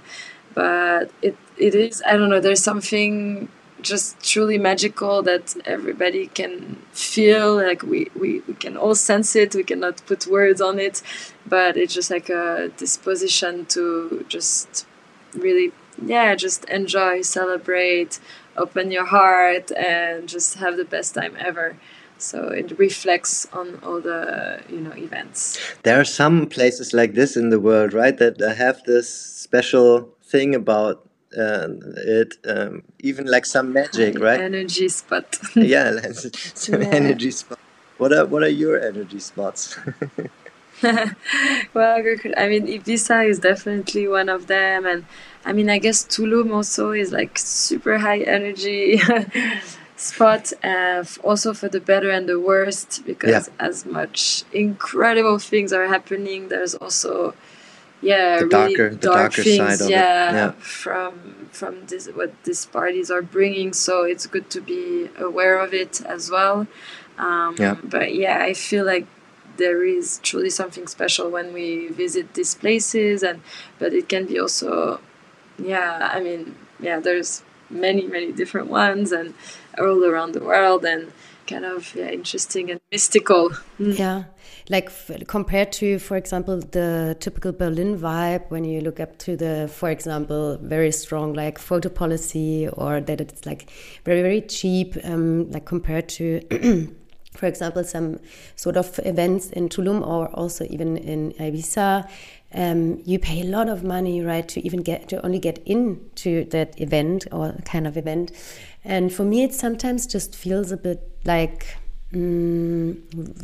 but it it is I don't know there's something just truly magical that everybody can feel. Like we, we, we can all sense it. We cannot put words on it. But it's just like a disposition to just really yeah just enjoy celebrate open your heart and just have the best time ever so it reflects on all the you know events. There are some places like this in the world right that have this special thing about uh, it um, even like some magic right? energy spot. Yeah some yeah. energy spot. What are what are your energy spots? Well i mean ibiza is definitely one of them and i mean i guess tulum also is like super high energy spot uh, also for the better and the worst because yeah. as much incredible things are happening there's also yeah the really darker, dark darker things yeah, yeah, from from this what these parties are bringing so it's good to be aware of it as well um, yeah. but yeah i feel like there is truly something special when we visit these places and but it can be also yeah i mean yeah there's many many different ones and all around the world and kind of yeah, interesting and mystical. Mm. Yeah, like compared to, for example, the typical Berlin vibe when you look up to the, for example, very strong like photo policy or that it's like very very cheap, um, like compared to. for example, some sort of events in Tulum or also even in Ibiza, um, you pay a lot of money, right, to even get to only get into that event or kind of event. And for me, it sometimes just feels a bit like mm,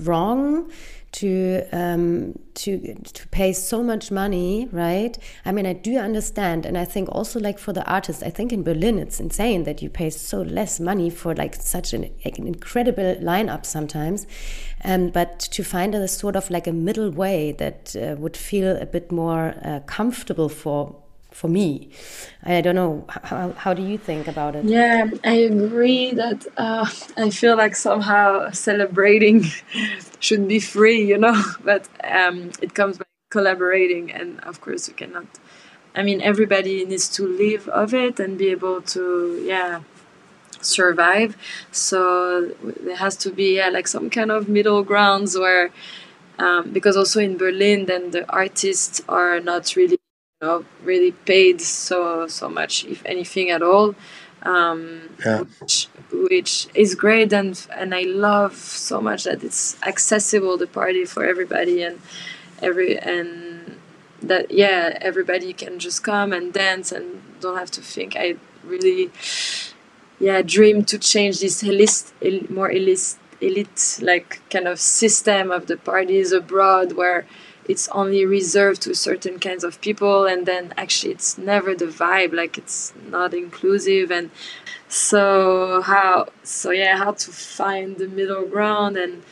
wrong to um, to to pay so much money, right? I mean, I do understand, and I think also like for the artists, I think in Berlin it's insane that you pay so less money for like such an, like, an incredible lineup sometimes, um, but to find a sort of like a middle way that uh, would feel a bit more uh, comfortable for for me. I don't know. How, how do you think about it? Yeah, I agree that uh, I feel like somehow celebrating should be free, you know, but um, it comes by collaborating, and of course, you cannot. I mean, everybody needs to live of it and be able to, yeah, survive. So there has to be yeah, like some kind of middle grounds where, um, because also in Berlin, then the artists are not really know really paid so so much if anything at all um, yeah. which, which is great and and I love so much that it's accessible the party for everybody and every and that yeah everybody can just come and dance and don't have to think I really yeah dream to change this elite, more elite elite like kind of system of the parties abroad where it's only reserved to certain kinds of people and then actually it's never the vibe like it's not inclusive and so how so yeah how to find the middle ground and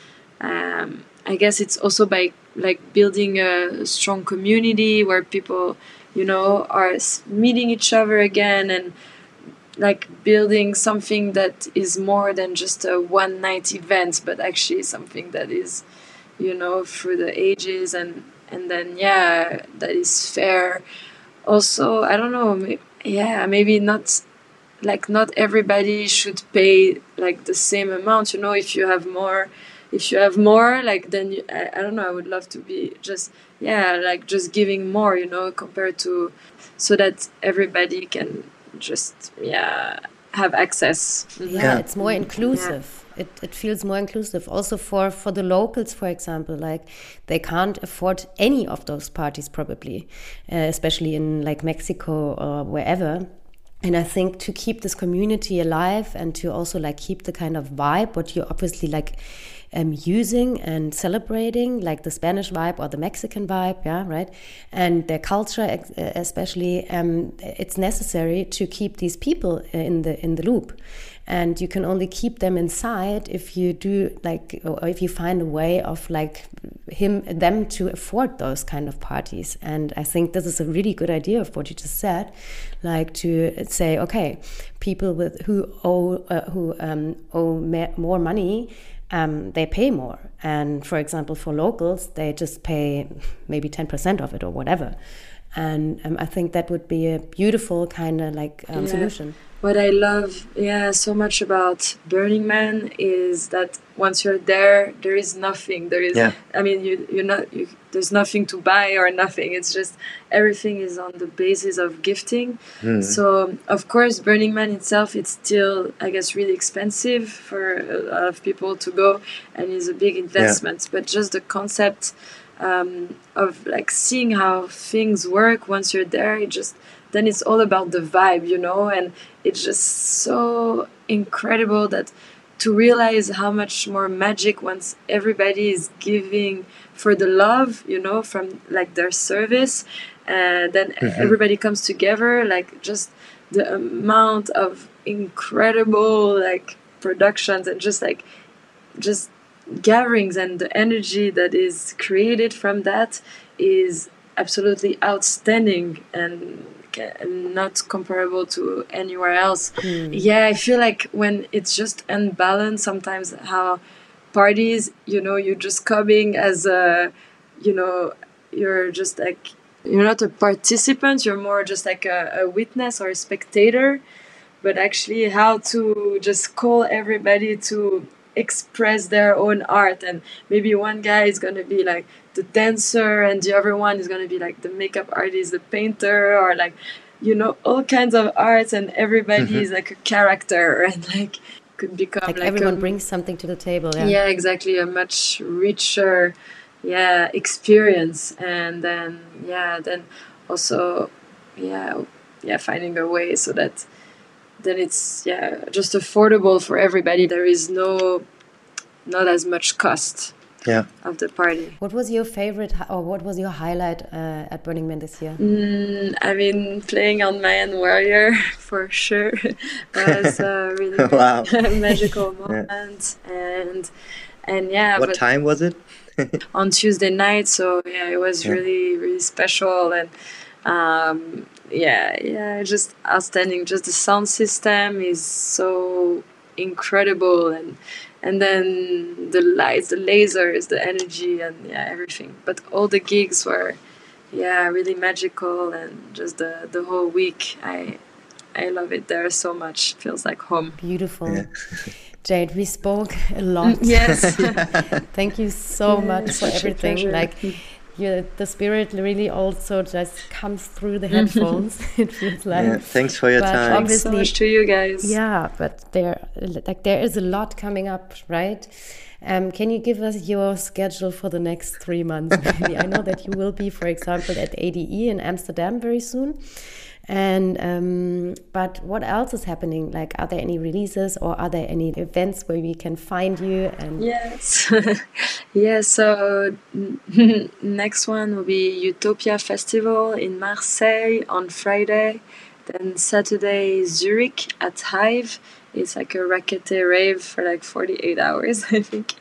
um, i guess it's also by like building a strong community where people you know are meeting each other again and like building something that is more than just a one night event but actually something that is you know through the ages and and then yeah that is fair also i don't know yeah maybe not like not everybody should pay like the same amount you know if you have more if you have more like then you, I, I don't know i would love to be just yeah like just giving more you know compared to so that everybody can just yeah have access yeah, yeah. it's more inclusive yeah. It, it feels more inclusive also for for the locals for example like they can't afford any of those parties probably uh, especially in like mexico or wherever and i think to keep this community alive and to also like keep the kind of vibe what you obviously like um, using and celebrating, like the Spanish vibe or the Mexican vibe, yeah, right? And their culture, uh, especially, um, it's necessary to keep these people in the in the loop. And you can only keep them inside if you do like, or if you find a way of like him, them to afford those kind of parties. And I think this is a really good idea of what you just said, like to say, okay, people with who owe uh, who um, owe more money um, they pay more. And for example, for locals, they just pay maybe 10% of it or whatever. And um, I think that would be a beautiful kind of like um, yeah. solution what I love, yeah, so much about Burning Man is that once you're there, there is nothing. There is, yeah. I mean, you you're not. You, there's nothing to buy or nothing. It's just everything is on the basis of gifting. Mm. So of course, Burning Man itself, it's still, I guess, really expensive for a lot of people to go, and is a big investment. Yeah. But just the concept um, of like seeing how things work once you're there, it just then it's all about the vibe, you know, and it's just so incredible that to realize how much more magic once everybody is giving for the love, you know, from like their service, and then mm-hmm. everybody comes together, like just the amount of incredible like productions and just like just gatherings and the energy that is created from that is absolutely outstanding and not comparable to anywhere else. Mm. Yeah, I feel like when it's just unbalanced, sometimes how parties, you know, you're just coming as a, you know, you're just like, you're not a participant, you're more just like a, a witness or a spectator. but actually how to just call everybody to express their own art and maybe one guy is going to be like the dancer and the other one is going to be like the makeup artist the painter or like you know all kinds of arts and everybody mm-hmm. is like a character and like could become like, like everyone a, brings something to the table yeah. yeah exactly a much richer yeah experience and then yeah then also yeah yeah finding a way so that then it's yeah just affordable for everybody there is no not as much cost yeah. of the party. What was your favorite or what was your highlight uh, at Burning Man this year? Mm, I mean, playing on Mayan Warrior for sure was a really wow. magical moment, yeah. and and yeah. What time was it? on Tuesday night, so yeah, it was yeah. really really special and. Um, yeah, yeah, just outstanding. Just the sound system is so incredible and and then the lights, the lasers, the energy, and yeah, everything. But all the gigs were, yeah, really magical, and just the the whole week, I I love it there so much. Feels like home. Beautiful. Yeah. Jade, we spoke a lot. Yes. Thank you so much for everything. Like yeah, the spirit really also just comes through the headphones. it feels like. Yeah, thanks for your but time. Obviously, so much to you guys. Yeah, but there, like, there is a lot coming up, right? Um, can you give us your schedule for the next three months? Maybe I know that you will be, for example, at ADE in Amsterdam very soon. And um, but what else is happening? Like, are there any releases or are there any events where we can find you? And yes, yeah. So next one will be Utopia Festival in Marseille on Friday. Then Saturday Zurich at Hive. It's like a rackete rave for like 48 hours, I think.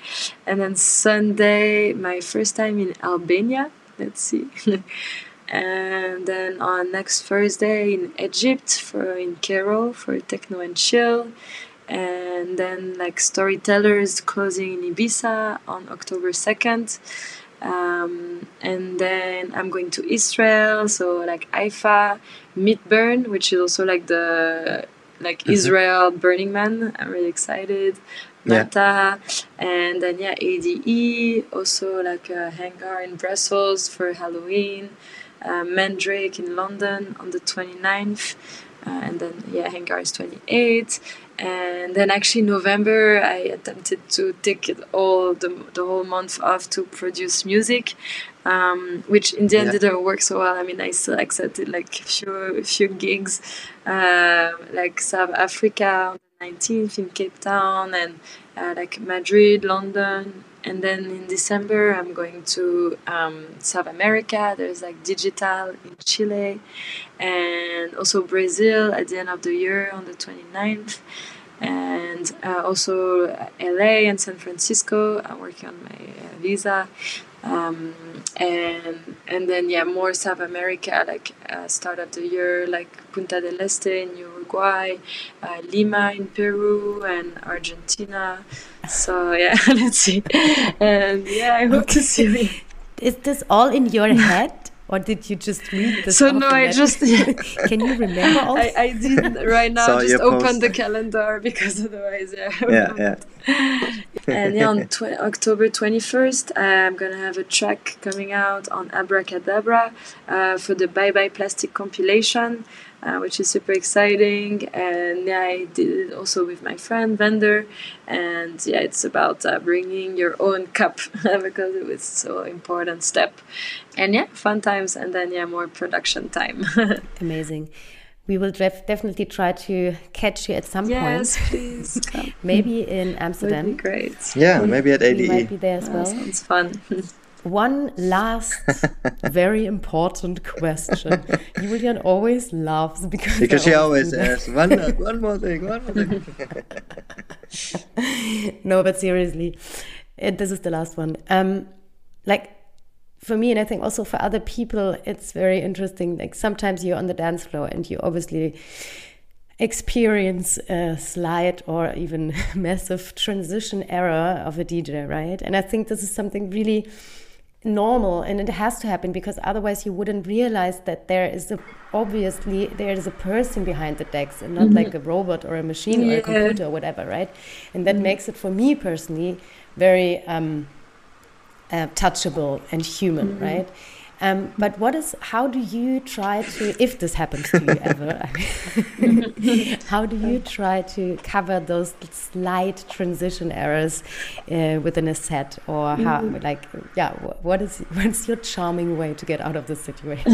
And then Sunday, my first time in Albania. Let's see. And then on next Thursday in Egypt for in Cairo for techno and chill, and then like storytellers closing in Ibiza on October second. Um, and then I'm going to Israel, so like Haifa, Midburn, which is also like the like mm-hmm. Israel Burning Man. I'm really excited. Mata, yeah. and then yeah, ADE, also like a hangar in Brussels for Halloween uh, Mandrake in London on the 29th. Uh, and then yeah, Hangar is 28. And then actually November, I attempted to take it all the, the whole month off to produce music, um, which in the end yeah. didn't work so well. I mean, I still accepted like a few, few gigs, uh, like South Africa on the 19th in Cape Town, and uh, like Madrid, London, and then in December I'm going to um, South America. There's like digital in Chile, and also Brazil at the end of the year on the 29th, and uh, also LA and San Francisco. I'm working on my uh, visa. Um, and and then yeah more South America like uh, start of the year like Punta del Este in Uruguay, uh, Lima in Peru and Argentina. So yeah, let's see. And yeah, I hope to see you. Is this all in your head? Or did you just read this? So no, I just can you remember all? I, I did right now. Saw just open the calendar because otherwise, yeah. Yeah, yeah. and yeah, on tw October twenty first, I'm gonna have a track coming out on Abracadabra uh, for the Bye Bye Plastic compilation uh, which is super exciting. And yeah, I did it also with my friend vendor, and yeah, it's about uh, bringing your own cup because it was so important step. And yeah, fun times, and then yeah, more production time. Amazing. We will def definitely try to catch you at some yes, point. please. maybe in Amsterdam. Would be great. Yeah, maybe at ADE. might be there as well. sounds fun. One last very important question. Julian always laughs because because she always asks one one more thing, one more thing. no, but seriously, it, this is the last one. Um, like for me, and I think also for other people, it's very interesting. Like sometimes you're on the dance floor and you obviously experience a slight or even massive transition error of a DJ, right? And I think this is something really normal and it has to happen because otherwise you wouldn't realize that there is a obviously there is a person behind the decks and not mm -hmm. like a robot or a machine yeah. or a computer or whatever right and that mm -hmm. makes it for me personally very um, uh, touchable and human mm -hmm. right um, but what is, how do you try to, if this happens to you ever, how do you try to cover those slight transition errors uh, within a set, or how, mm. like, yeah, what is, what's your charming way to get out of this situation?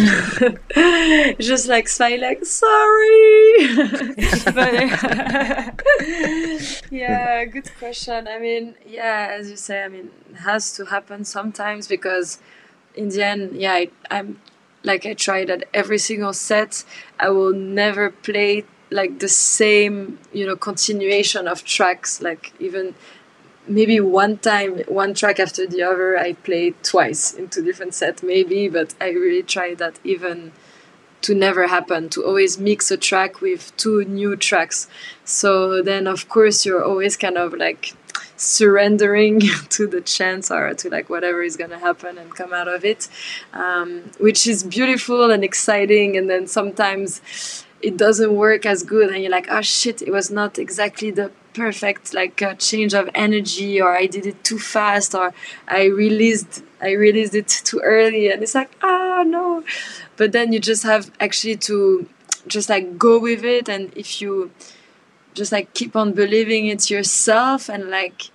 Just like smile, like sorry. but, yeah, good question. I mean, yeah, as you say, I mean, it has to happen sometimes because in the end, yeah, I, I'm like I tried at every single set. I will never play like the same, you know, continuation of tracks. Like even maybe one time, one track after the other, I played twice in two different sets, maybe. But I really tried that even to never happen to always mix a track with two new tracks. So then, of course, you're always kind of like surrendering to the chance or to like whatever is going to happen and come out of it, um, which is beautiful and exciting. And then sometimes it doesn't work as good, and you're like, oh shit, it was not exactly the perfect like uh, change of energy, or I did it too fast, or I released I released it too early, and it's like, oh, no. But then you just have actually to just like go with it, and if you just like keep on believing it's yourself and like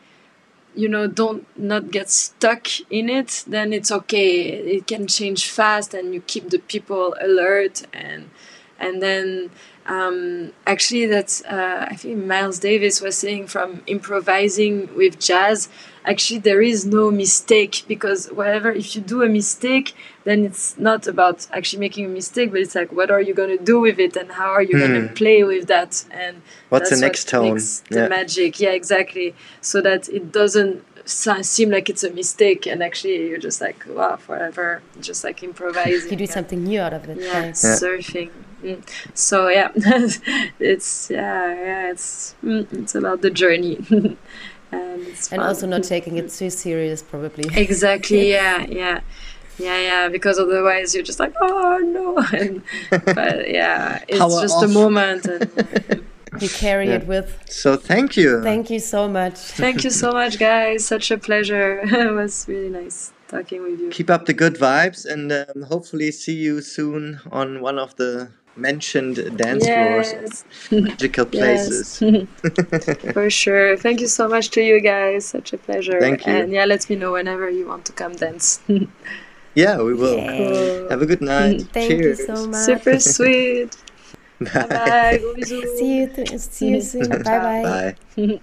you know don't not get stuck in it then it's okay. It can change fast and you keep the people alert and and then um, actually that's uh, i think miles davis was saying from improvising with jazz actually there is no mistake because whatever if you do a mistake then it's not about actually making a mistake but it's like what are you going to do with it and how are you mm. going to play with that and what's the next what tone the yeah. magic yeah exactly so that it doesn't seem like it's a mistake and actually you're just like wow forever just like improvising you do something new out of it yeah, yeah. surfing mm. so yeah it's yeah yeah it's mm, it's about the journey and, and also not taking it too serious probably. Exactly yeah yeah. Yeah yeah because otherwise you're just like oh no. And, but yeah it's Power just off. a moment and you carry yeah. it with. So thank you. Thank you so much. Thank you so much guys. Such a pleasure. It was really nice talking with you. Keep up the good vibes and um, hopefully see you soon on one of the mentioned dance yes. floors, magical places. For sure. Thank you so much to you guys. Such a pleasure. Thank you. And yeah, let me know whenever you want to come dance. yeah, we will. Cool. Have a good night. Thank Cheers. you so much. Super sweet. bye bye. See you. see you soon. bye bye. Bye.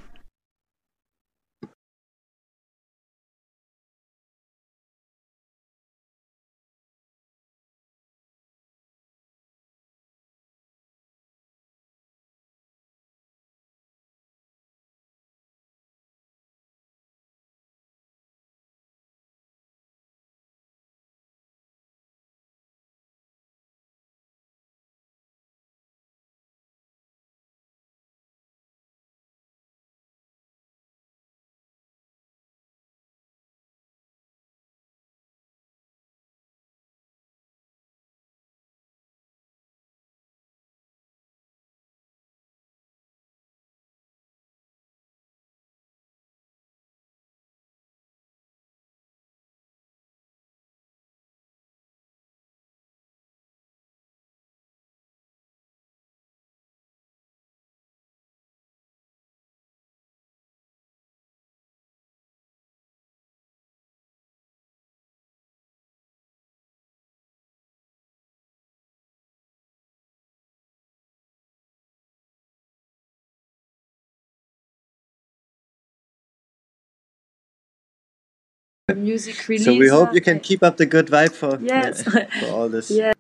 music release. So we hope you can keep up the good vibe for, yes. yeah, for all this. Yeah.